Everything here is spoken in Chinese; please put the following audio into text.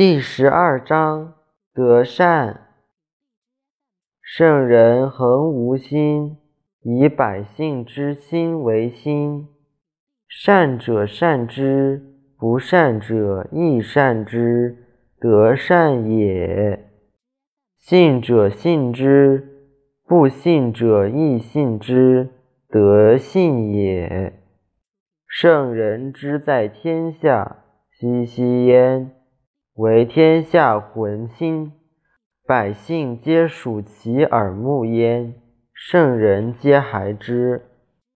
第十二章德善。圣人恒无心，以百姓之心为心。善者善之，不善者亦善之，德善也。信者信之，不信者亦信之，德信也。圣人之在天下，熙熙焉。为天下浑心，百姓皆属其耳目焉，圣人皆孩之。